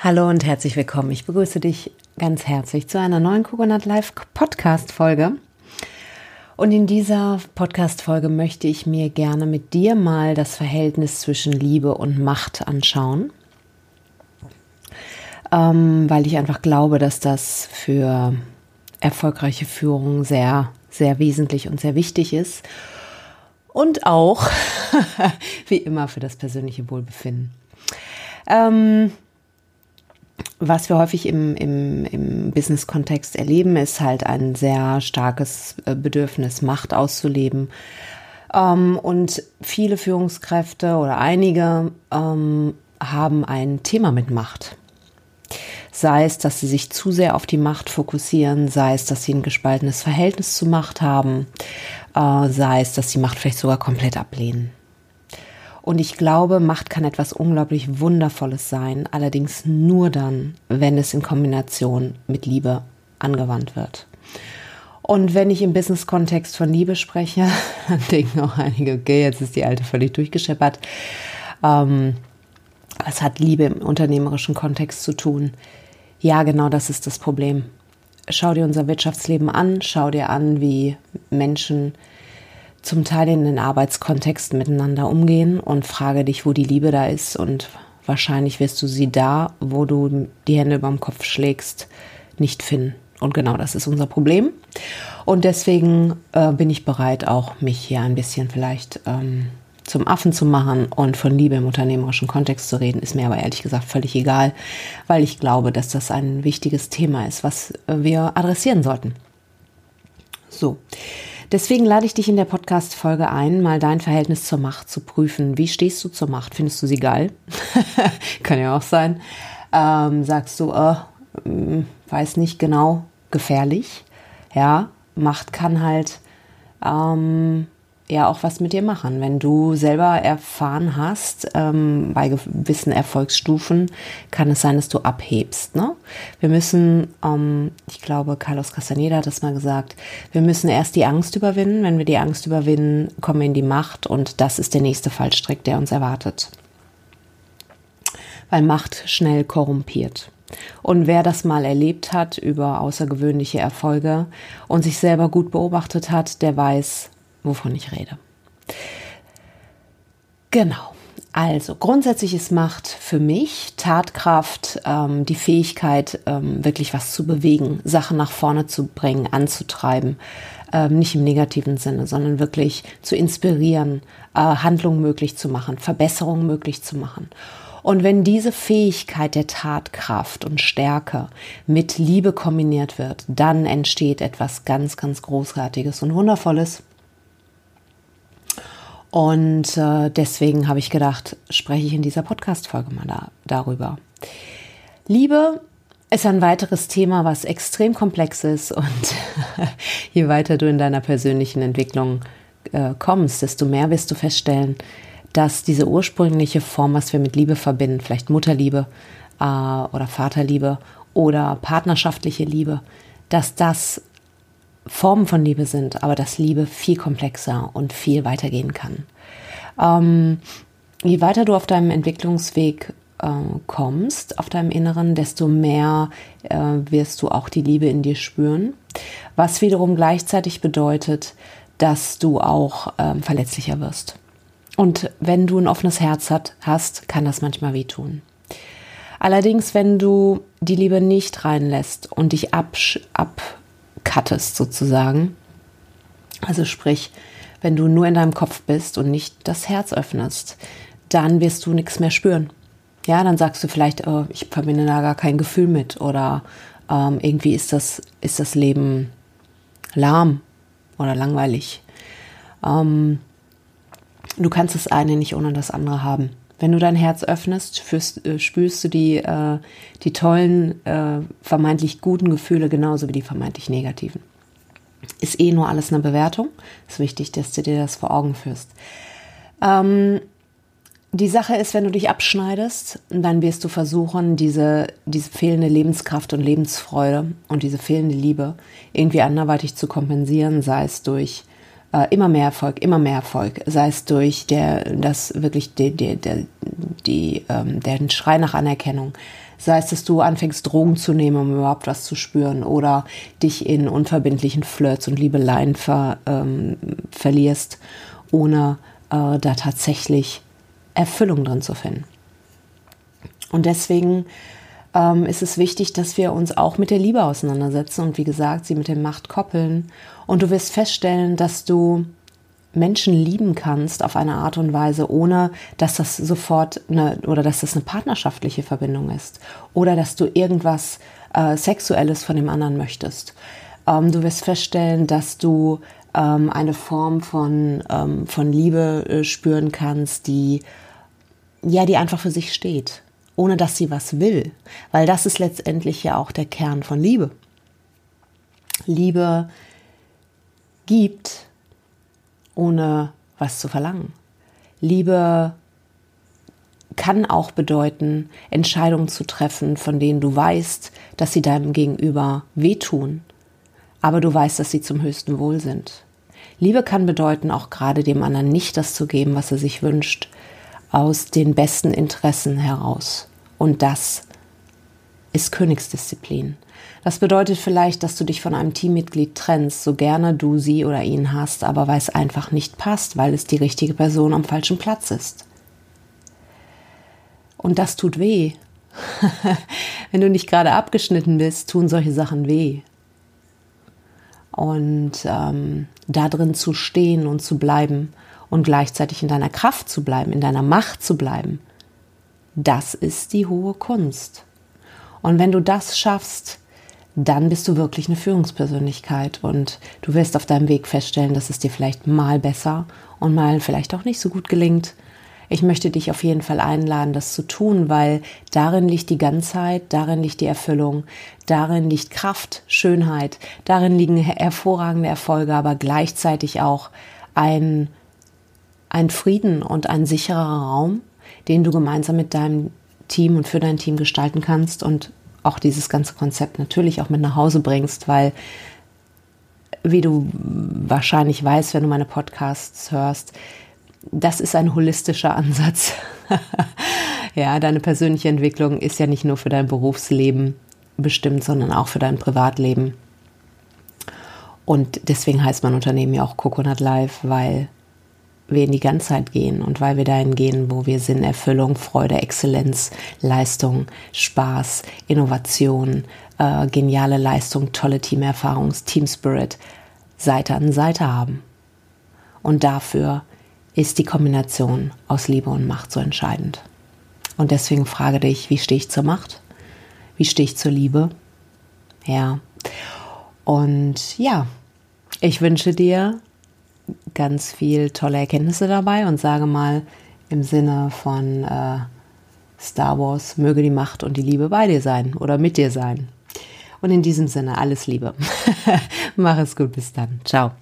Hallo und herzlich willkommen. Ich begrüße dich ganz herzlich zu einer neuen Coconut Live Podcast Folge. Und in dieser Podcast Folge möchte ich mir gerne mit dir mal das Verhältnis zwischen Liebe und Macht anschauen. Ähm, weil ich einfach glaube, dass das für erfolgreiche Führung sehr, sehr wesentlich und sehr wichtig ist. Und auch, wie immer, für das persönliche Wohlbefinden. Ähm, was wir häufig im, im, im Business-Kontext erleben, ist halt ein sehr starkes äh, Bedürfnis, Macht auszuleben. Ähm, und viele Führungskräfte oder einige ähm, haben ein Thema mit Macht. Sei es, dass sie sich zu sehr auf die Macht fokussieren, sei es, dass sie ein gespaltenes Verhältnis zu Macht haben, äh, sei es, dass sie Macht vielleicht sogar komplett ablehnen. Und ich glaube, Macht kann etwas unglaublich Wundervolles sein, allerdings nur dann, wenn es in Kombination mit Liebe angewandt wird. Und wenn ich im Business-Kontext von Liebe spreche, dann denken auch einige, okay, jetzt ist die Alte völlig durchgescheppert. Ähm, was hat Liebe im unternehmerischen Kontext zu tun? Ja, genau das ist das Problem. Schau dir unser Wirtschaftsleben an, schau dir an, wie Menschen zum Teil in den Arbeitskontexten miteinander umgehen und frage dich, wo die Liebe da ist und wahrscheinlich wirst du sie da, wo du die Hände über dem Kopf schlägst, nicht finden. Und genau das ist unser Problem. Und deswegen äh, bin ich bereit, auch mich hier ein bisschen vielleicht ähm, zum Affen zu machen und von Liebe im unternehmerischen Kontext zu reden, ist mir aber ehrlich gesagt völlig egal, weil ich glaube, dass das ein wichtiges Thema ist, was wir adressieren sollten. So. Deswegen lade ich dich in der Podcast-Folge ein, mal dein Verhältnis zur Macht zu prüfen. Wie stehst du zur Macht? Findest du sie geil? Kann ja auch sein. Ähm, sagst du, äh, weiß nicht genau, gefährlich. Ja, Macht kann halt ähm, ja auch was mit dir machen. Wenn du selber erfahren hast, ähm, bei gewissen Erfolgsstufen kann es sein, dass du abhebst. Ne? Wir müssen, ähm, ich glaube, Carlos Castaneda hat das mal gesagt, wir müssen erst die Angst überwinden. Wenn wir die Angst überwinden, kommen wir in die Macht und das ist der nächste Fallstrick, der uns erwartet. Weil Macht schnell korrumpiert. Und wer das mal erlebt hat über außergewöhnliche Erfolge und sich selber gut beobachtet hat, der weiß, wovon ich rede. Genau. Also grundsätzlich ist Macht für mich Tatkraft, ähm, die Fähigkeit, ähm, wirklich was zu bewegen, Sachen nach vorne zu bringen, anzutreiben. Ähm, nicht im negativen Sinne, sondern wirklich zu inspirieren, äh, Handlungen möglich zu machen, Verbesserungen möglich zu machen. Und wenn diese Fähigkeit der Tatkraft und Stärke mit Liebe kombiniert wird, dann entsteht etwas ganz, ganz Großartiges und Wundervolles. Und äh, deswegen habe ich gedacht, spreche ich in dieser Podcast-Folge mal da, darüber. Liebe ist ein weiteres Thema, was extrem komplex ist und je weiter du in deiner persönlichen Entwicklung äh, kommst, desto mehr wirst du feststellen, dass diese ursprüngliche Form, was wir mit Liebe verbinden, vielleicht Mutterliebe äh, oder Vaterliebe oder partnerschaftliche Liebe, dass das Formen von Liebe sind, aber dass Liebe viel komplexer und viel weitergehen kann. Ähm, je weiter du auf deinem Entwicklungsweg äh, kommst, auf deinem Inneren, desto mehr äh, wirst du auch die Liebe in dir spüren, was wiederum gleichzeitig bedeutet, dass du auch äh, verletzlicher wirst. Und wenn du ein offenes Herz hat, hast, kann das manchmal wehtun. Allerdings, wenn du die Liebe nicht reinlässt und dich absch ab cuttest sozusagen. Also sprich, wenn du nur in deinem Kopf bist und nicht das Herz öffnest, dann wirst du nichts mehr spüren. Ja, dann sagst du vielleicht, oh, ich verbinde da gar kein Gefühl mit oder ähm, irgendwie ist das, ist das Leben lahm oder langweilig. Ähm, du kannst das eine nicht ohne das andere haben. Wenn du dein Herz öffnest, führst, äh, spürst du die, äh, die tollen, äh, vermeintlich guten Gefühle genauso wie die vermeintlich negativen. Ist eh nur alles eine Bewertung. Ist wichtig, dass du dir das vor Augen führst. Ähm, die Sache ist, wenn du dich abschneidest, dann wirst du versuchen, diese, diese fehlende Lebenskraft und Lebensfreude und diese fehlende Liebe irgendwie anderweitig zu kompensieren, sei es durch immer mehr Erfolg, immer mehr Erfolg, sei es durch der, das wirklich die, die, die, die, ähm, den Schrei nach Anerkennung, Sei es, dass du anfängst, Drogen zu nehmen, um überhaupt was zu spüren, oder dich in unverbindlichen Flirts und Liebeleien ver, ähm, verlierst, ohne äh, da tatsächlich Erfüllung drin zu finden. Und deswegen ähm, ist es wichtig, dass wir uns auch mit der Liebe auseinandersetzen und wie gesagt, sie mit der Macht koppeln. Und du wirst feststellen, dass du Menschen lieben kannst auf eine Art und Weise, ohne dass das sofort eine oder dass das eine partnerschaftliche Verbindung ist oder dass du irgendwas äh, Sexuelles von dem anderen möchtest. Ähm, du wirst feststellen, dass du ähm, eine Form von, ähm, von Liebe äh, spüren kannst, die ja, die einfach für sich steht ohne dass sie was will. Weil das ist letztendlich ja auch der Kern von Liebe. Liebe gibt, ohne was zu verlangen. Liebe kann auch bedeuten, Entscheidungen zu treffen, von denen du weißt, dass sie deinem Gegenüber wehtun, aber du weißt, dass sie zum höchsten Wohl sind. Liebe kann bedeuten, auch gerade dem anderen nicht das zu geben, was er sich wünscht, aus den besten Interessen heraus. Und das ist Königsdisziplin. Das bedeutet vielleicht, dass du dich von einem Teammitglied trennst, so gerne du sie oder ihn hast, aber weil es einfach nicht passt, weil es die richtige Person am falschen Platz ist. Und das tut weh. Wenn du nicht gerade abgeschnitten bist, tun solche Sachen weh. Und ähm, da drin zu stehen und zu bleiben und gleichzeitig in deiner Kraft zu bleiben, in deiner Macht zu bleiben, das ist die hohe Kunst. Und wenn du das schaffst, dann bist du wirklich eine Führungspersönlichkeit und du wirst auf deinem Weg feststellen, dass es dir vielleicht mal besser und mal vielleicht auch nicht so gut gelingt. Ich möchte dich auf jeden Fall einladen, das zu tun, weil darin liegt die Ganzheit, darin liegt die Erfüllung, darin liegt Kraft, Schönheit, darin liegen hervorragende Erfolge, aber gleichzeitig auch ein, ein Frieden und ein sicherer Raum, den du gemeinsam mit deinem Team und für dein Team gestalten kannst und auch dieses ganze Konzept natürlich auch mit nach Hause bringst, weil wie du wahrscheinlich weißt, wenn du meine Podcasts hörst, das ist ein holistischer Ansatz. ja, deine persönliche Entwicklung ist ja nicht nur für dein Berufsleben bestimmt, sondern auch für dein Privatleben. Und deswegen heißt mein Unternehmen ja auch Coconut Life, weil wir in die Ganzheit gehen und weil wir dahin gehen, wo wir Sinn, Erfüllung, Freude, Exzellenz, Leistung, Spaß, Innovation, äh, geniale Leistung, tolle Teamerfahrung, Team Spirit Seite an Seite haben. Und dafür ist die Kombination aus Liebe und Macht so entscheidend. Und deswegen frage dich, wie stehe ich zur Macht? Wie stehe ich zur Liebe? Ja. Und ja, ich wünsche dir ganz viel tolle Erkenntnisse dabei und sage mal im Sinne von äh, Star Wars, möge die Macht und die Liebe bei dir sein oder mit dir sein. Und in diesem Sinne alles Liebe. Mach es gut, bis dann. Ciao.